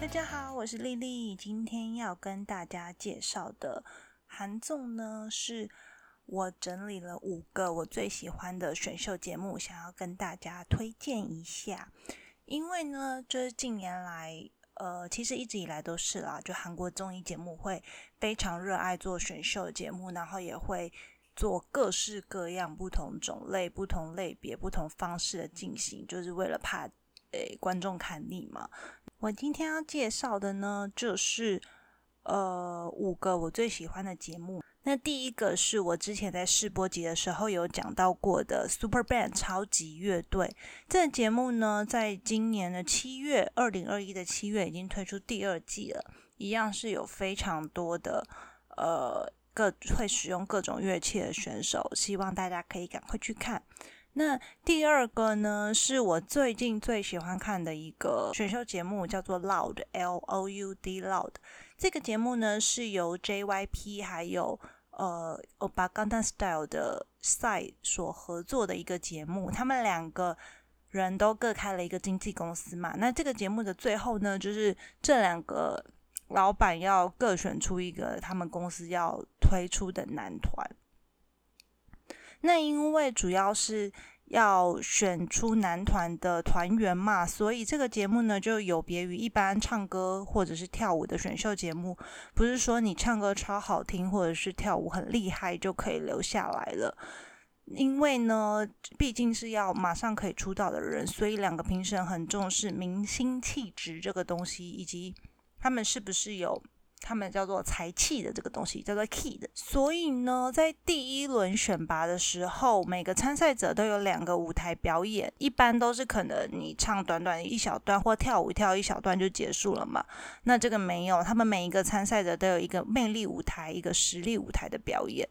大家好，我是丽丽。今天要跟大家介绍的韩综呢，是我整理了五个我最喜欢的选秀节目，想要跟大家推荐一下。因为呢，就是近年来，呃，其实一直以来都是啦，就韩国综艺节目会非常热爱做选秀节目，然后也会做各式各样、不同种类、不同类别、不同方式的进行，就是为了怕诶观众看腻嘛。我今天要介绍的呢，就是呃五个我最喜欢的节目。那第一个是我之前在试播集的时候有讲到过的 Super Band 超级乐队。这个节目呢，在今年的七月，二零二一的七月已经推出第二季了。一样是有非常多的呃各会使用各种乐器的选手，希望大家可以赶快去看。那第二个呢，是我最近最喜欢看的一个选秀节目，叫做 Loud，L O U D Loud。这个节目呢，是由 JYP 还有呃 Obama Style 的赛所合作的一个节目。他们两个人都各开了一个经纪公司嘛。那这个节目的最后呢，就是这两个老板要各选出一个他们公司要推出的男团。那因为主要是要选出男团的团员嘛，所以这个节目呢就有别于一般唱歌或者是跳舞的选秀节目，不是说你唱歌超好听或者是跳舞很厉害就可以留下来了。因为呢，毕竟是要马上可以出道的人，所以两个评审很重视明星气质这个东西，以及他们是不是有。他们叫做才气的这个东西叫做 key 的，所以呢，在第一轮选拔的时候，每个参赛者都有两个舞台表演，一般都是可能你唱短短一小段或跳舞跳一小段就结束了嘛。那这个没有，他们每一个参赛者都有一个魅力舞台、一个实力舞台的表演。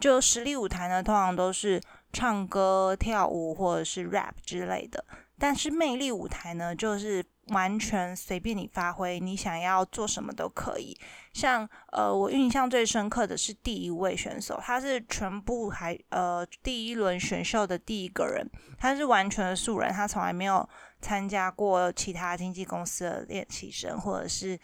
就实力舞台呢，通常都是唱歌、跳舞或者是 rap 之类的，但是魅力舞台呢，就是。完全随便你发挥，你想要做什么都可以。像呃，我印象最深刻的是第一位选手，他是全部还呃第一轮选秀的第一个人，他是完全素人，他从来没有参加过其他经纪公司的练习生，或者是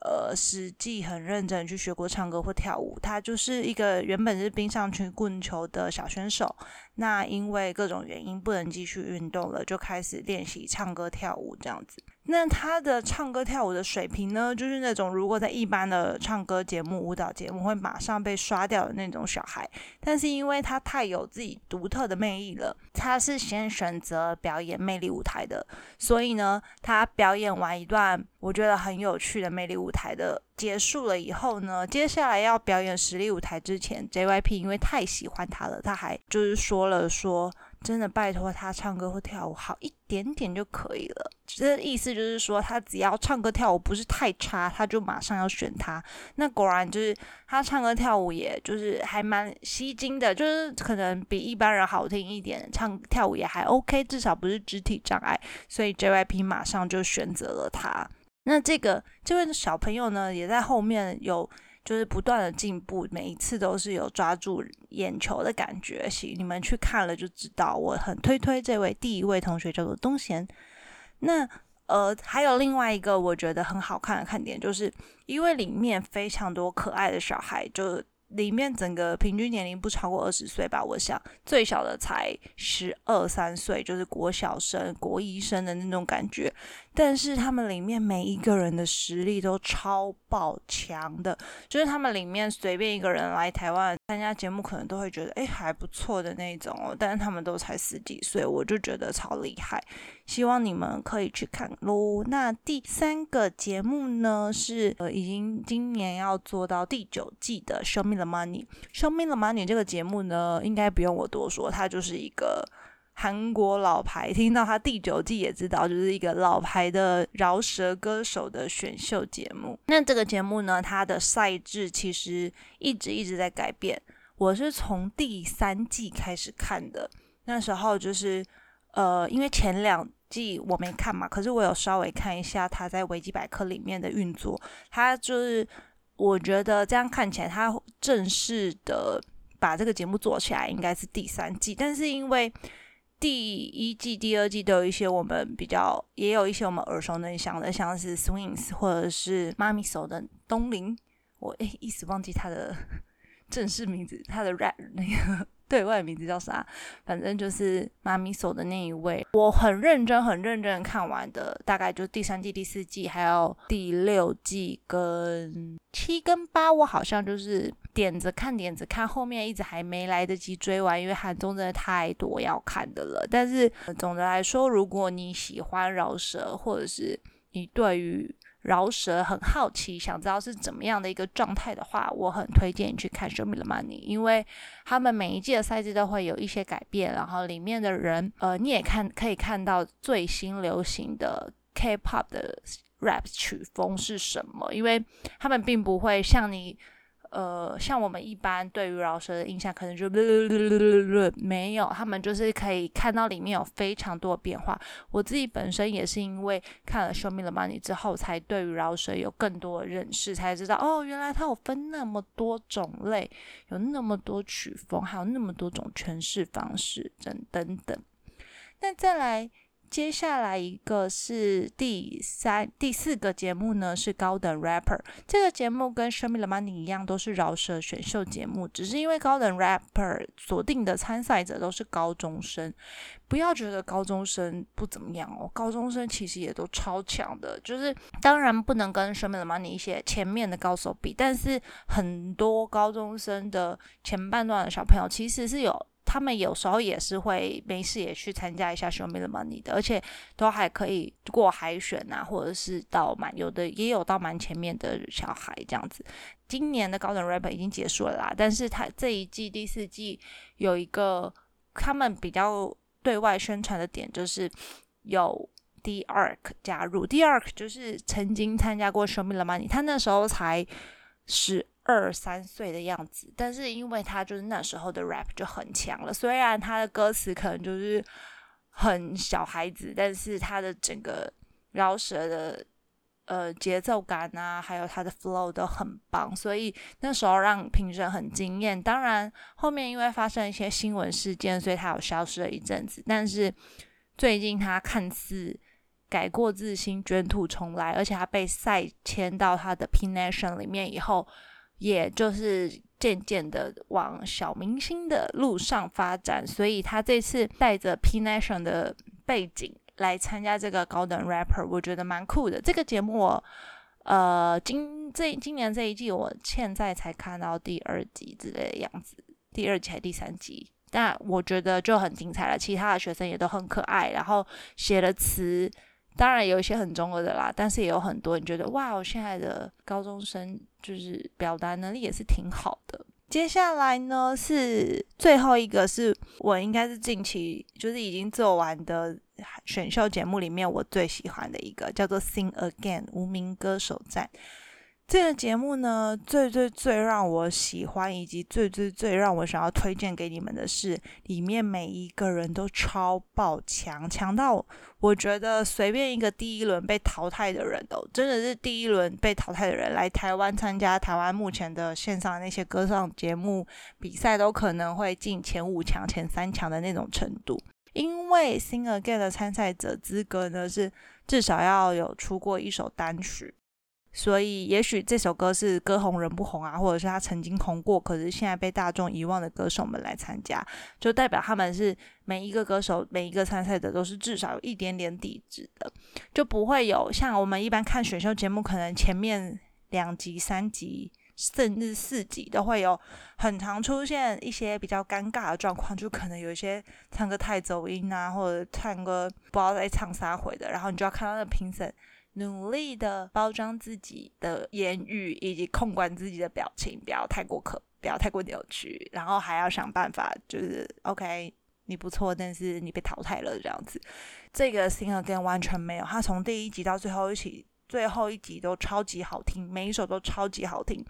呃实际很认真去学过唱歌或跳舞。他就是一个原本是冰上曲棍球的小选手，那因为各种原因不能继续运动了，就开始练习唱歌跳舞这样子。那他的唱歌跳舞的水平呢，就是那种如果在一般的唱歌节目、舞蹈节目会马上被刷掉的那种小孩。但是因为他太有自己独特的魅力了，他是先选择表演魅力舞台的。所以呢，他表演完一段我觉得很有趣的魅力舞台的结束了以后呢，接下来要表演实力舞台之前，JYP 因为太喜欢他了，他还就是说了说。真的拜托他唱歌或跳舞好一点点就可以了。这意思就是说，他只要唱歌跳舞不是太差，他就马上要选他。那果然就是他唱歌跳舞，也就是还蛮吸睛的，就是可能比一般人好听一点，唱跳舞也还 OK，至少不是肢体障碍。所以 JYP 马上就选择了他。那这个这位小朋友呢，也在后面有。就是不断的进步，每一次都是有抓住眼球的感觉。行，你们去看了就知道。我很推推这位第一位同学叫做东贤。那呃，还有另外一个我觉得很好看的看点，就是因为里面非常多可爱的小孩，就。里面整个平均年龄不超过二十岁吧，我想最小的才十二三岁，就是国小生、国一生的那种感觉。但是他们里面每一个人的实力都超爆强的，就是他们里面随便一个人来台湾参加节目，可能都会觉得哎还不错的那种哦。但是他们都才十几岁，我就觉得超厉害。希望你们可以去看喽。那第三个节目呢，是呃已经今年要做到第九季的《Show Me the Money》。《Show Me the Money》这个节目呢，应该不用我多说，它就是一个韩国老牌，听到它第九季也知道，就是一个老牌的饶舌歌手的选秀节目。那这个节目呢，它的赛制其实一直一直在改变。我是从第三季开始看的，那时候就是。呃，因为前两季我没看嘛，可是我有稍微看一下他在维基百科里面的运作。他就是我觉得这样看起来，他正式的把这个节目做起来应该是第三季，但是因为第一季、第二季都有一些我们比较，也有一些我们耳熟能详的，像是 Swings 或者是妈咪手的东林，我诶一时忘记他的正式名字，他的 rap 那个。对外名字叫啥？反正就是妈咪手的那一位，我很认真、很认真看完的，大概就第三季、第四季，还有第六季跟七跟八，我好像就是点着看、点着看，后面一直还没来得及追完，因为韩综真的太多要看的了。但是总的来说，如果你喜欢饶舌，或者是你对于饶舌很好奇，想知道是怎么样的一个状态的话，我很推荐你去看《Show Me the Money》，因为他们每一季的赛制都会有一些改变，然后里面的人，呃，你也看可以看到最新流行的 K-pop 的 rap 曲风是什么，因为他们并不会像你。呃，像我们一般对于饶舌的印象，可能就没有，他们就是可以看到里面有非常多的变化。我自己本身也是因为看了《Show Me the Money》之后，才对于饶舌有更多的认识，才知道哦，原来它有分那么多种类，有那么多曲风，还有那么多种诠释方式，等等等。那再来。接下来一个是第三、第四个节目呢，是高等 rapper。这个节目跟 Show Me the Money 一样，都是饶舌选秀节目，只是因为高等 rapper 锁定的参赛者都是高中生。不要觉得高中生不怎么样哦，高中生其实也都超强的。就是当然不能跟 Show Me the Money 一些前面的高手比，但是很多高中生的前半段的小朋友其实是有。他们有时候也是会没事也去参加一下 Show Me the Money 的，而且都还可以过海选啊，或者是到蛮有的也有到蛮前面的小孩这样子。今年的高等 rapper 已经结束了啦，但是他这一季第四季有一个他们比较对外宣传的点，就是有 D Arc 加入，D Arc 就是曾经参加过 Show Me the Money，他那时候才十。二三岁的样子，但是因为他就是那时候的 rap 就很强了，虽然他的歌词可能就是很小孩子，但是他的整个饶舌的呃节奏感啊，还有他的 flow 都很棒，所以那时候让评审很惊艳。当然后面因为发生一些新闻事件，所以他有消失了一阵子，但是最近他看似。改过自新，卷土重来，而且他被赛签到他的 P Nation 里面以后。也就是渐渐的往小明星的路上发展，所以他这次带着 P Nation 的背景来参加这个高等 rapper，我觉得蛮酷的。这个节目，我呃今这今年这一季，我现在才看到第二集之类的样子，第二集还第三集，但我觉得就很精彩了。其他的学生也都很可爱，然后写的词。当然有一些很中二的啦，但是也有很多你觉得哇，我现在的高中生就是表达能力也是挺好的。接下来呢是最后一个，是我应该是近期就是已经做完的选秀节目里面我最喜欢的一个，叫做《Sing Again》无名歌手站。这个节目呢，最最最让我喜欢，以及最最最让我想要推荐给你们的是，里面每一个人都超爆强，强到我觉得随便一个第一轮被淘汰的人都真的是第一轮被淘汰的人来台湾参加台湾目前的线上那些歌唱节目比赛，都可能会进前五强、前三强的那种程度。因为 Sing Again 的参赛者资格呢，是至少要有出过一首单曲。所以，也许这首歌是歌红人不红啊，或者是他曾经红过，可是现在被大众遗忘的歌手们来参加，就代表他们是每一个歌手、每一个参赛者都是至少有一点点底子的，就不会有像我们一般看选秀节目，可能前面两集、三集甚至四集都会有很常出现一些比较尴尬的状况，就可能有一些唱歌太走音啊，或者唱歌不知道在唱啥回的，然后你就要看到那评审。努力的包装自己的言语，以及控管自己的表情，不要太过可，不要太过扭曲，然后还要想办法，就是 OK，你不错，但是你被淘汰了这样子。这个 Sing Again 完全没有，他从第一集到最后一集，最后一集都超级好听，每一首都超级好听。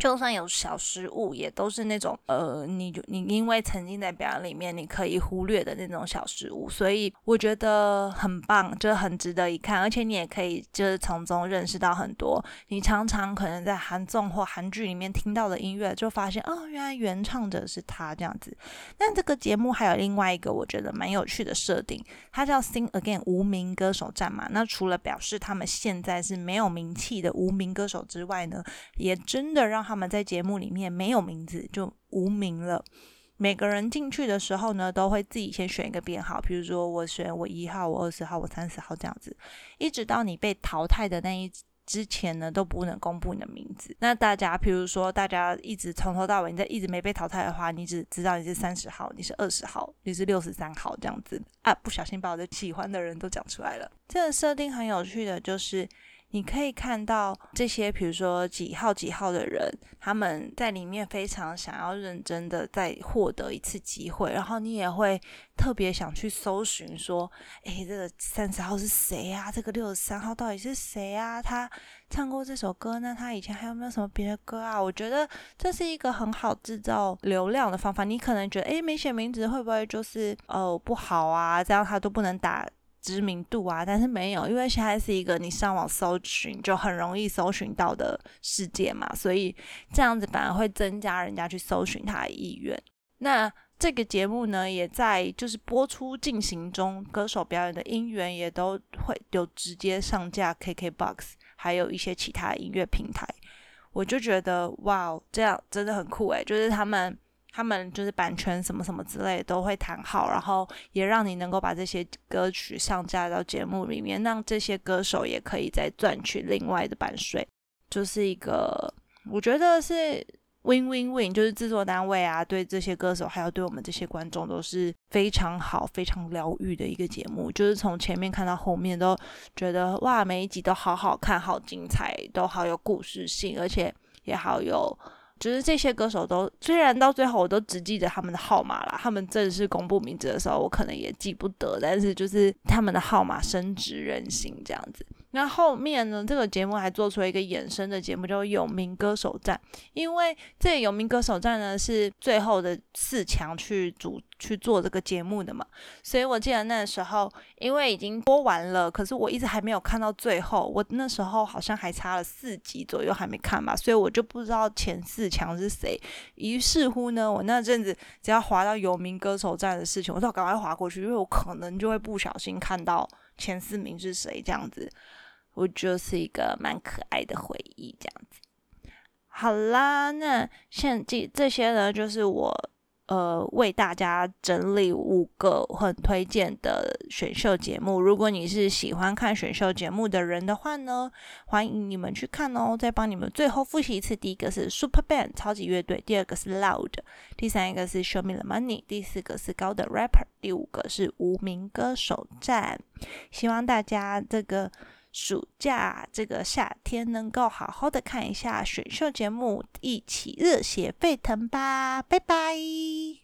就算有小失误，也都是那种呃，你你因为曾经在表演里面你可以忽略的那种小失误，所以我觉得很棒，就是很值得一看，而且你也可以就是从中认识到很多你常常可能在韩综或韩剧里面听到的音乐，就发现哦，原来原唱者是他这样子。但这个节目还有另外一个我觉得蛮有趣的设定，它叫 Sing Again 无名歌手战嘛。那除了表示他们现在是没有名气的无名歌手之外呢，也真的让他们在节目里面没有名字就无名了。每个人进去的时候呢，都会自己先选一个编号，比如说我选我一号，我二十号，我三十号这样子，一直到你被淘汰的那一之前呢，都不能公布你的名字。那大家，比如说大家一直从头到尾，你在一直没被淘汰的话，你只知道你是三十号，你是二十号，你是六十三号这样子啊，不小心把我的喜欢的人都讲出来了。这个设定很有趣的就是。你可以看到这些，比如说几号几号的人，他们在里面非常想要认真的再获得一次机会，然后你也会特别想去搜寻，说，诶，这个三十号是谁啊？这个六十三号到底是谁啊？他唱过这首歌，那他以前还有没有什么别的歌啊？我觉得这是一个很好制造流量的方法。你可能觉得，诶，没写名字会不会就是哦不好啊？这样他都不能打。知名度啊，但是没有，因为现在是一个你上网搜寻就很容易搜寻到的世界嘛，所以这样子反而会增加人家去搜寻他的意愿。那这个节目呢，也在就是播出进行中，歌手表演的音源也都会有直接上架 KKBOX，还有一些其他音乐平台。我就觉得哇，这样真的很酷诶，就是他们。他们就是版权什么什么之类都会谈好，然后也让你能够把这些歌曲上架到节目里面，让这些歌手也可以再赚取另外的版税，就是一个我觉得是 win win win，就是制作单位啊对这些歌手还有对我们这些观众都是非常好、非常疗愈的一个节目，就是从前面看到后面都觉得哇，每一集都好好看、好精彩，都好有故事性，而且也好有。就是这些歌手都，虽然到最后我都只记得他们的号码啦，他们正式公布名字的时候，我可能也记不得，但是就是他们的号码深植人心这样子。那后面呢？这个节目还做出了一个衍生的节目，叫《有名歌手战》。因为这《有名歌手战》呢是最后的四强去组去做这个节目的嘛，所以我记得那时候因为已经播完了，可是我一直还没有看到最后。我那时候好像还差了四集左右还没看吧，所以我就不知道前四强是谁。于是乎呢，我那阵子只要滑到《有名歌手战》的事情，我就赶快滑过去，因为我可能就会不小心看到前四名是谁这样子。我就是一个蛮可爱的回忆，这样子。好啦，那现这这些呢，就是我呃为大家整理五个很推荐的选秀节目。如果你是喜欢看选秀节目的人的话呢，欢迎你们去看哦。再帮你们最后复习一次：第一个是 Super Band 超级乐队，第二个是 Loud，第三一个是 Show Me the Money，第四个是高的 Rapper，第五个是无名歌手站。希望大家这个。暑假这个夏天，能够好好的看一下选秀节目，一起热血沸腾吧！拜拜。